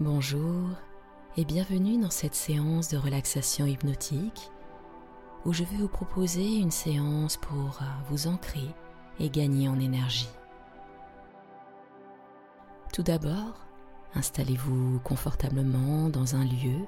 Bonjour et bienvenue dans cette séance de relaxation hypnotique où je vais vous proposer une séance pour vous ancrer et gagner en énergie. Tout d'abord, installez-vous confortablement dans un lieu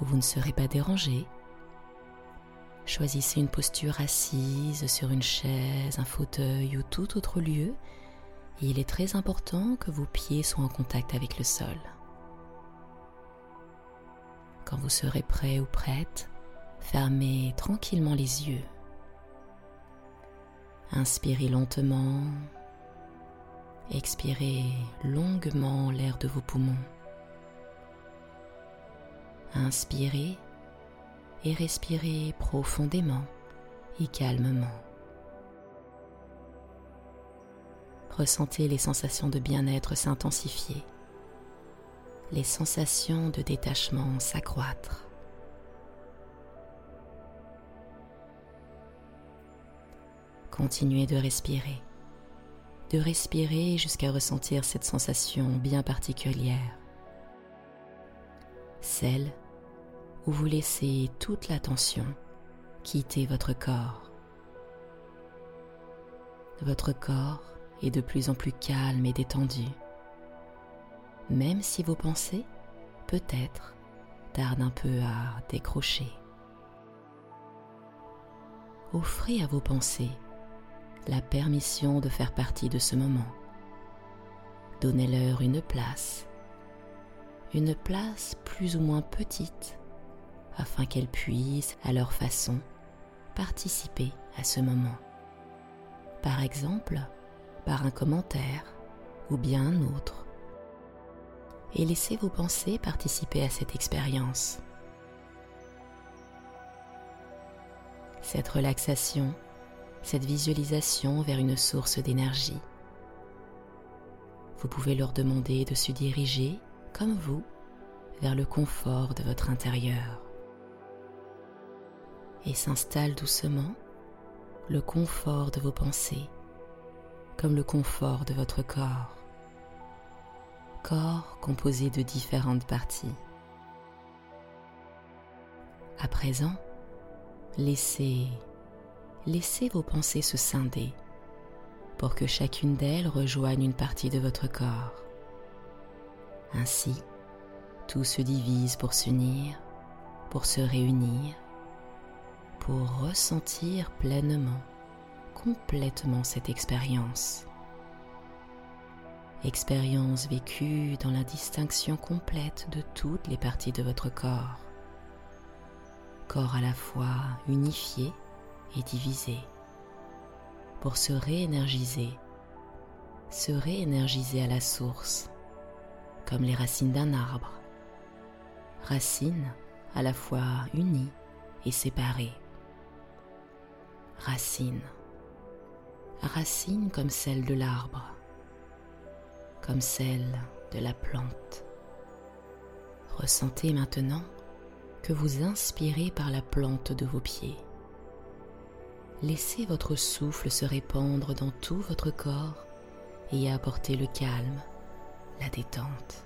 où vous ne serez pas dérangé. Choisissez une posture assise sur une chaise, un fauteuil ou tout autre lieu. Et il est très important que vos pieds soient en contact avec le sol. Quand vous serez prêt ou prête, fermez tranquillement les yeux. Inspirez lentement, expirez longuement l'air de vos poumons. Inspirez et respirez profondément et calmement. Ressentez les sensations de bien-être s'intensifier, les sensations de détachement s'accroître. Continuez de respirer, de respirer jusqu'à ressentir cette sensation bien particulière, celle où vous laissez toute la tension quitter votre corps. Votre corps est de plus en plus calme et détendu, même si vos pensées, peut-être, tardent un peu à décrocher. Offrez à vos pensées la permission de faire partie de ce moment. Donnez-leur une place, une place plus ou moins petite afin qu'elles puissent, à leur façon, participer à ce moment. Par exemple, par un commentaire ou bien un autre. Et laissez vos pensées participer à cette expérience. Cette relaxation, cette visualisation vers une source d'énergie. Vous pouvez leur demander de se diriger, comme vous, vers le confort de votre intérieur et s'installe doucement le confort de vos pensées, comme le confort de votre corps. Corps composé de différentes parties. À présent, laissez, laissez vos pensées se scinder pour que chacune d'elles rejoigne une partie de votre corps. Ainsi, tout se divise pour s'unir, pour se réunir pour ressentir pleinement, complètement cette expérience. Expérience vécue dans la distinction complète de toutes les parties de votre corps. Corps à la fois unifié et divisé. Pour se réénergiser, se réénergiser à la source, comme les racines d'un arbre. Racines à la fois unies et séparées racines. Racines comme celles de l'arbre, comme celles de la plante. Ressentez maintenant que vous inspirez par la plante de vos pieds. Laissez votre souffle se répandre dans tout votre corps et apporter le calme, la détente.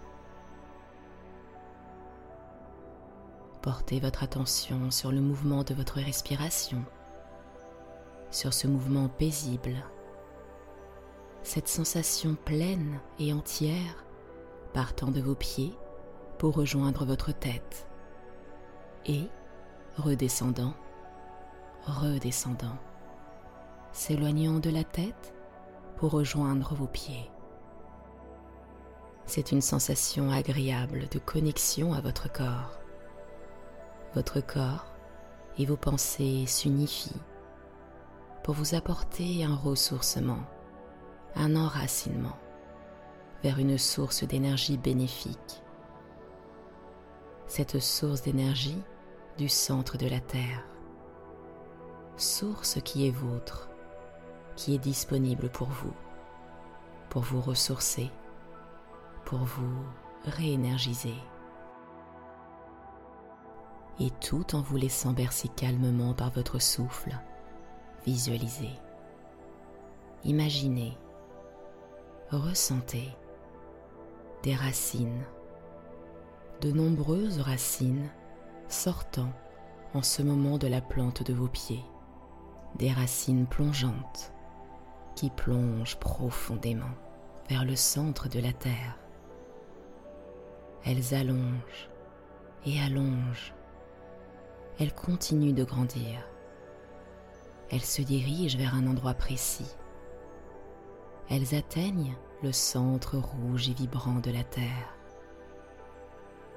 Portez votre attention sur le mouvement de votre respiration sur ce mouvement paisible, cette sensation pleine et entière partant de vos pieds pour rejoindre votre tête et redescendant, redescendant, s'éloignant de la tête pour rejoindre vos pieds. C'est une sensation agréable de connexion à votre corps. Votre corps et vos pensées s'unifient pour vous apporter un ressourcement, un enracinement vers une source d'énergie bénéfique. Cette source d'énergie du centre de la Terre. Source qui est vôtre, qui est disponible pour vous, pour vous ressourcer, pour vous réénergiser. Et tout en vous laissant bercer calmement par votre souffle Visualisez, imaginez, ressentez des racines de nombreuses racines sortant en ce moment de la plante de vos pieds, des racines plongeantes qui plongent profondément vers le centre de la terre. Elles allongent et allongent. Elles continuent de grandir. Elles se dirigent vers un endroit précis. Elles atteignent le centre rouge et vibrant de la Terre.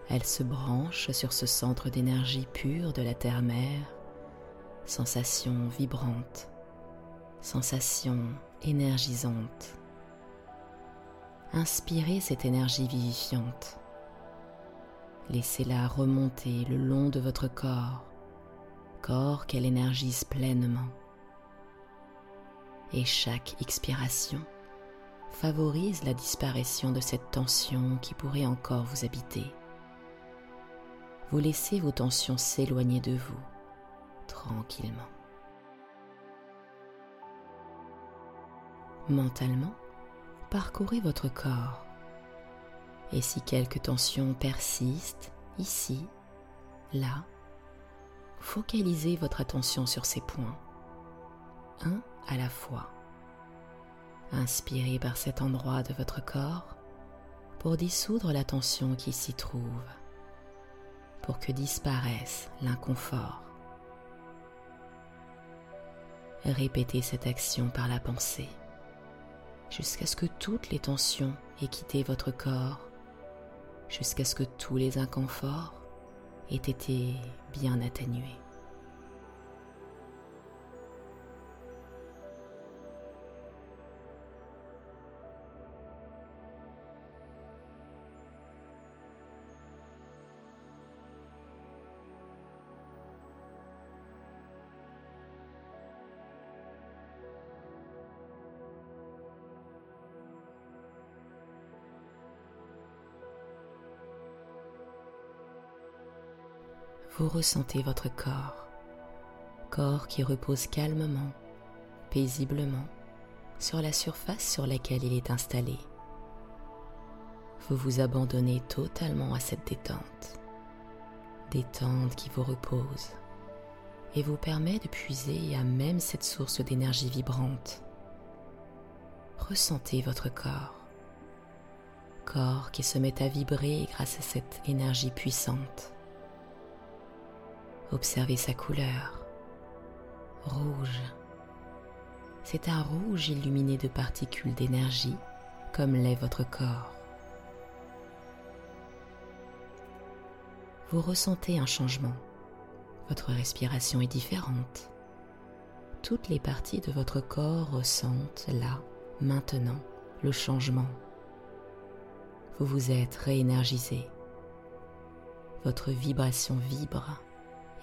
Elles se branchent sur ce centre d'énergie pure de la Terre-Mère, sensation vibrante, sensation énergisante. Inspirez cette énergie vivifiante. Laissez-la remonter le long de votre corps, corps qu'elle énergise pleinement. Et chaque expiration favorise la disparition de cette tension qui pourrait encore vous habiter. Vous laissez vos tensions s'éloigner de vous tranquillement. Mentalement, parcourez votre corps et si quelques tensions persistent ici, là, focalisez votre attention sur ces points, un à la fois. Inspirez par cet endroit de votre corps pour dissoudre la tension qui s'y trouve, pour que disparaisse l'inconfort. Répétez cette action par la pensée jusqu'à ce que toutes les tensions aient quitté votre corps jusqu'à ce que tous les inconforts aient été bien atténués. Vous ressentez votre corps, corps qui repose calmement, paisiblement sur la surface sur laquelle il est installé. Vous vous abandonnez totalement à cette détente, détente qui vous repose et vous permet de puiser à même cette source d'énergie vibrante. Ressentez votre corps, corps qui se met à vibrer grâce à cette énergie puissante. Observez sa couleur. Rouge. C'est un rouge illuminé de particules d'énergie comme l'est votre corps. Vous ressentez un changement. Votre respiration est différente. Toutes les parties de votre corps ressentent là, maintenant, le changement. Vous vous êtes réénergisé. Votre vibration vibre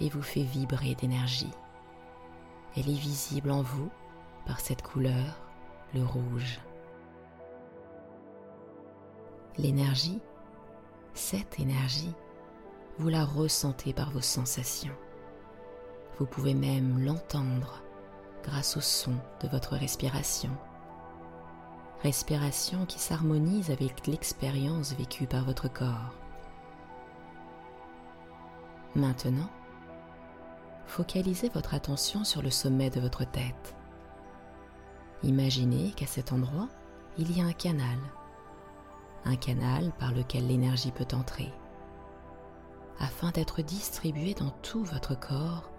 et vous fait vibrer d'énergie. Elle est visible en vous par cette couleur, le rouge. L'énergie, cette énergie, vous la ressentez par vos sensations. Vous pouvez même l'entendre grâce au son de votre respiration. Respiration qui s'harmonise avec l'expérience vécue par votre corps. Maintenant, focalisez votre attention sur le sommet de votre tête. Imaginez qu'à cet endroit, il y a un canal, un canal par lequel l'énergie peut entrer, afin d'être distribuée dans tout votre corps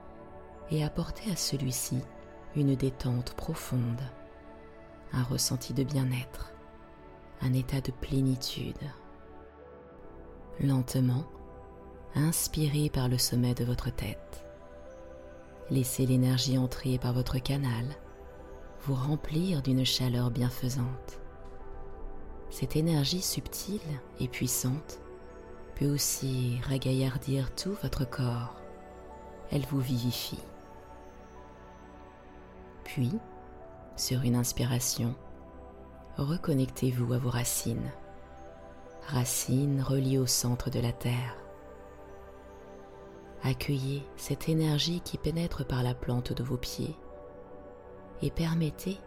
et apporter à celui-ci une détente profonde, un ressenti de bien-être, un état de plénitude. Lentement, inspirez par le sommet de votre tête Laissez l'énergie entrer par votre canal, vous remplir d'une chaleur bienfaisante. Cette énergie subtile et puissante peut aussi ragaillardir tout votre corps. Elle vous vivifie. Puis, sur une inspiration, reconnectez-vous à vos racines. Racines reliées au centre de la Terre. Accueillez cette énergie qui pénètre par la plante de vos pieds et permettez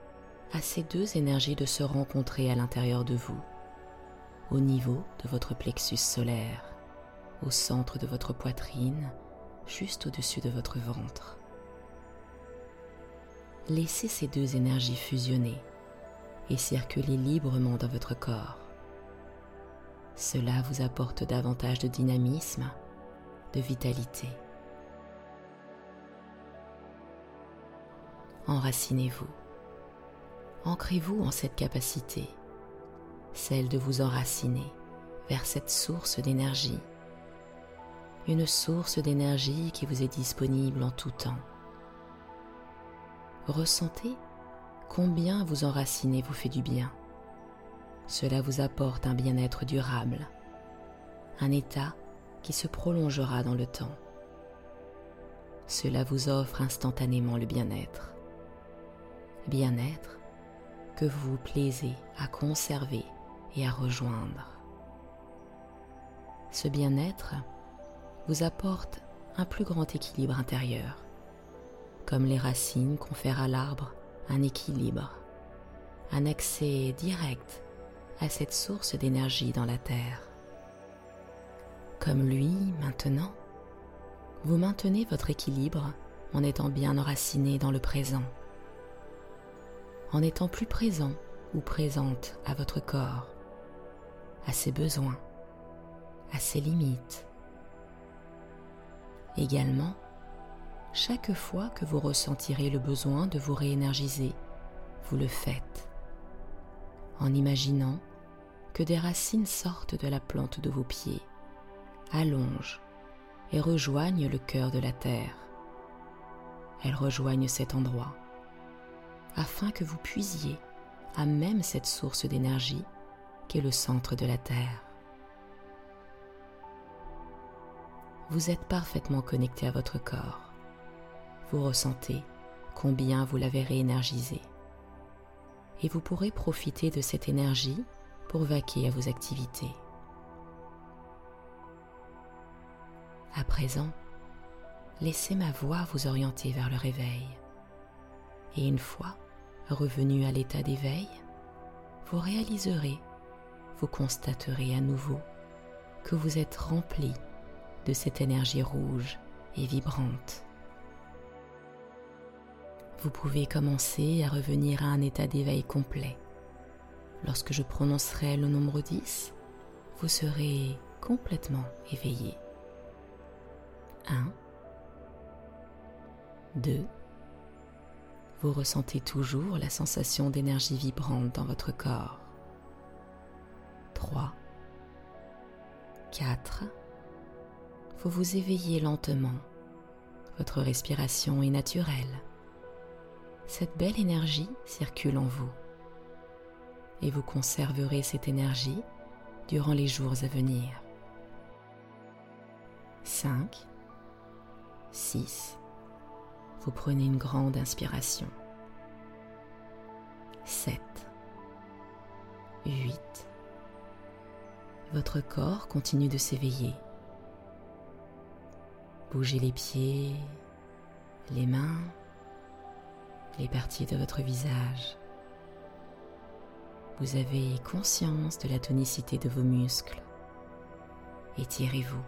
à ces deux énergies de se rencontrer à l'intérieur de vous, au niveau de votre plexus solaire. au centre de votre poitrine, juste au-dessus de votre ventre. Laissez ces deux énergies fusionner et circuler librement dans votre corps. Cela vous apporte davantage de dynamisme, vitalité. Enracinez-vous. Ancrez-vous en cette capacité, celle de vous enraciner vers cette source d'énergie. Une source d'énergie qui vous est disponible en tout temps. Ressentez combien vous enraciner vous fait du bien. Cela vous apporte un bien-être durable, un état qui se prolongera dans le temps. Cela vous offre instantanément le bien-être. Bien-être que vous vous plaisez à conserver et à rejoindre. Ce bien-être vous apporte un plus grand équilibre intérieur, comme les racines confèrent à l'arbre un équilibre, un accès direct à cette source d'énergie dans la Terre. Comme lui, maintenant, vous maintenez votre équilibre en étant bien enraciné dans le présent, en étant plus présent ou présente à votre corps, à ses besoins, à ses limites. Également, chaque fois que vous ressentirez le besoin de vous réénergiser, vous le faites en imaginant que des racines sortent de la plante de vos pieds, allongent et rejoignent le cœur de la terre. Elles rejoignent cet endroit afin que vous puisiez à même cette source d'énergie qu'est le centre de la terre. Vous êtes parfaitement connecté à votre corps vous ressentez combien vous l'avez réénergisé. Et vous pourrez profiter de cette énergie pour vaquer à vos activités. À présent, laissez ma voix vous orienter vers le réveil. Et une fois revenu à l'état d'éveil, vous réaliserez, vous constaterez à nouveau que vous êtes rempli de cette énergie rouge et vibrante vous pouvez commencer à revenir à un état d'éveil complet. Lorsque je prononcerai le nombre 10, vous serez complètement éveillé. 1, 2, vous ressentez toujours la sensation d'énergie vibrante dans votre corps. 3, 4, vous vous éveillez lentement. Votre respiration est naturelle. Cette belle énergie circule en vous. Et vous conserverez cette énergie durant les jours à venir. 5, 6, vous prenez une grande inspiration. 7, 8, votre corps continue de s'éveiller. Bougez les pieds, les mains, les parties de votre visage. Vous avez conscience de la tonicité de vos muscles. Étirez-vous.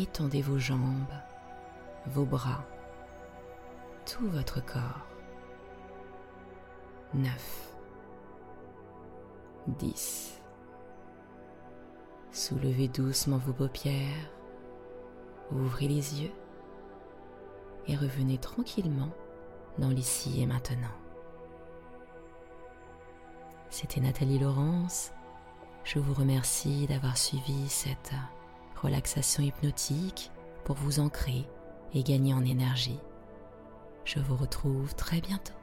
Étendez vos jambes, vos bras, tout votre corps. 9, 10. Soulevez doucement vos paupières, ouvrez les yeux et revenez tranquillement dans l'ici et maintenant. C'était Nathalie Laurence. Je vous remercie d'avoir suivi cette relaxation hypnotique pour vous ancrer et gagner en énergie. Je vous retrouve très bientôt.